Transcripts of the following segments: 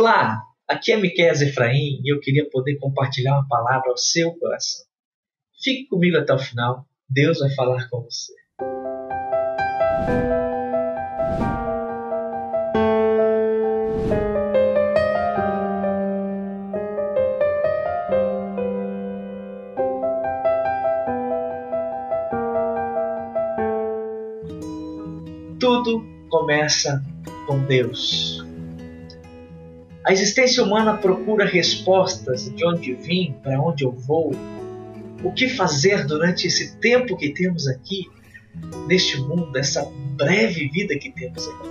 Olá, aqui é Miquel Efraim e eu queria poder compartilhar uma palavra ao seu coração. Fique comigo até o final, Deus vai falar com você. Tudo começa com Deus. A existência humana procura respostas de onde vim, para onde eu vou, o que fazer durante esse tempo que temos aqui, neste mundo, essa breve vida que temos aqui.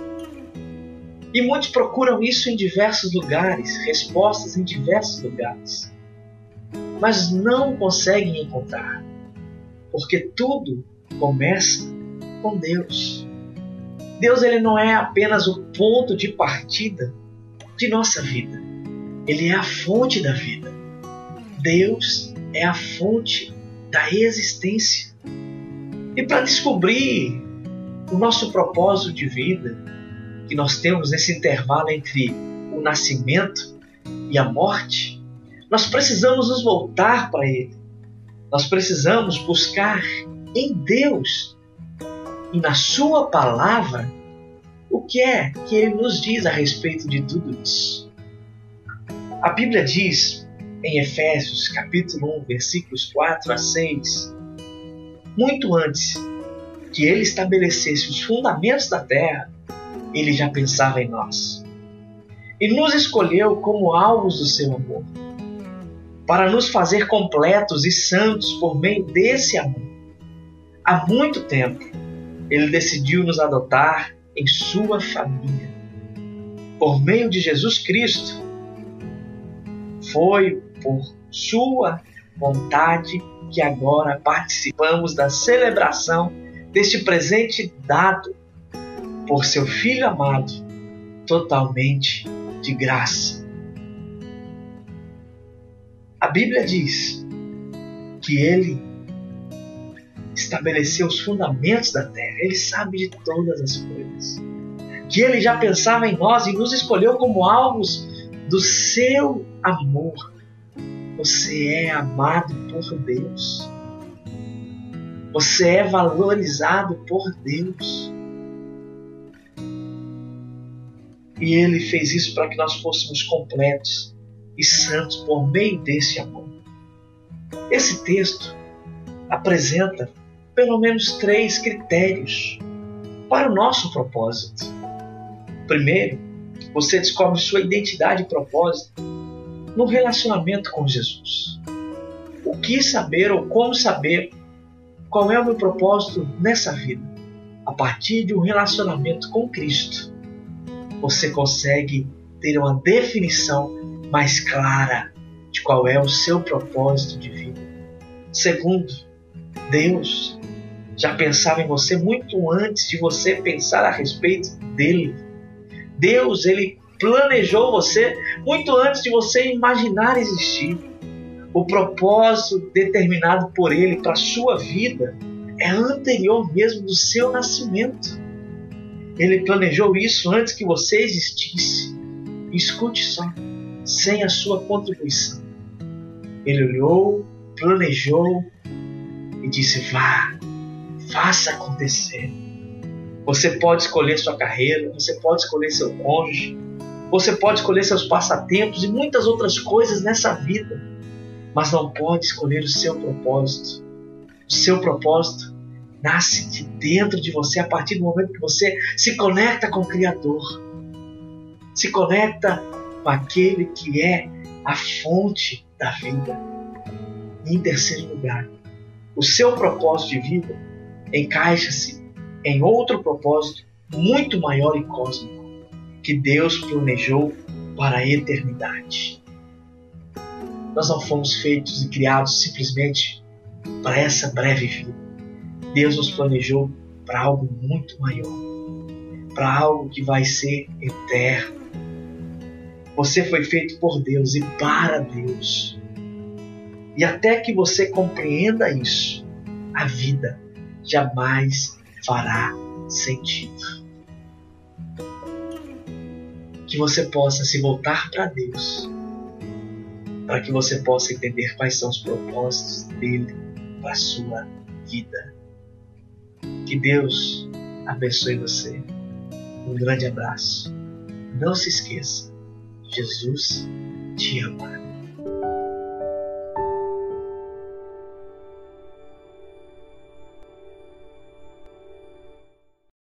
E muitos procuram isso em diversos lugares, respostas em diversos lugares, mas não conseguem encontrar, porque tudo começa com Deus. Deus ele não é apenas o ponto de partida de nossa vida. Ele é a fonte da vida. Deus é a fonte da existência. E para descobrir o nosso propósito de vida, que nós temos nesse intervalo entre o nascimento e a morte, nós precisamos nos voltar para Ele. Nós precisamos buscar em Deus e na Sua palavra que é que Ele nos diz a respeito de tudo isso. A Bíblia diz em Efésios capítulo 1, versículos 4 a 6, muito antes que Ele estabelecesse os fundamentos da terra, Ele já pensava em nós. E nos escolheu como alvos do seu amor, para nos fazer completos e santos por meio desse amor. Há muito tempo, Ele decidiu nos adotar em sua família. Por meio de Jesus Cristo, foi por sua vontade que agora participamos da celebração deste presente dado por seu Filho amado, totalmente de graça. A Bíblia diz que ele estabeleceu os fundamentos da terra, ele sabe de todas as coisas. Que ele já pensava em nós e nos escolheu como alvos do seu amor. Você é amado por Deus. Você é valorizado por Deus. E ele fez isso para que nós fôssemos completos e santos por meio desse amor. Esse texto apresenta pelo menos três critérios para o nosso propósito. Primeiro, você descobre sua identidade e propósito no relacionamento com Jesus. O que saber ou como saber qual é o meu propósito nessa vida? A partir de um relacionamento com Cristo, você consegue ter uma definição mais clara de qual é o seu propósito de vida. Segundo, Deus já pensava em você muito antes de você pensar a respeito dele. Deus, ele planejou você muito antes de você imaginar existir. O propósito determinado por ele para a sua vida é anterior mesmo do seu nascimento. Ele planejou isso antes que você existisse. Escute só, sem a sua contribuição. Ele olhou, planejou e disse: Vá, Faça acontecer. Você pode escolher sua carreira, você pode escolher seu cônjuge, você pode escolher seus passatempos e muitas outras coisas nessa vida, mas não pode escolher o seu propósito. O seu propósito nasce de dentro de você a partir do momento que você se conecta com o Criador, se conecta com aquele que é a fonte da vida. E em terceiro lugar, o seu propósito de vida encaixa-se em outro propósito muito maior e cósmico que Deus planejou para a eternidade. Nós não fomos feitos e criados simplesmente para essa breve vida. Deus nos planejou para algo muito maior, para algo que vai ser eterno. Você foi feito por Deus e para Deus. E até que você compreenda isso, a vida jamais fará sentido. que você possa se voltar para Deus, para que você possa entender quais são os propósitos dele para a sua vida. Que Deus abençoe você. Um grande abraço. Não se esqueça, Jesus te ama.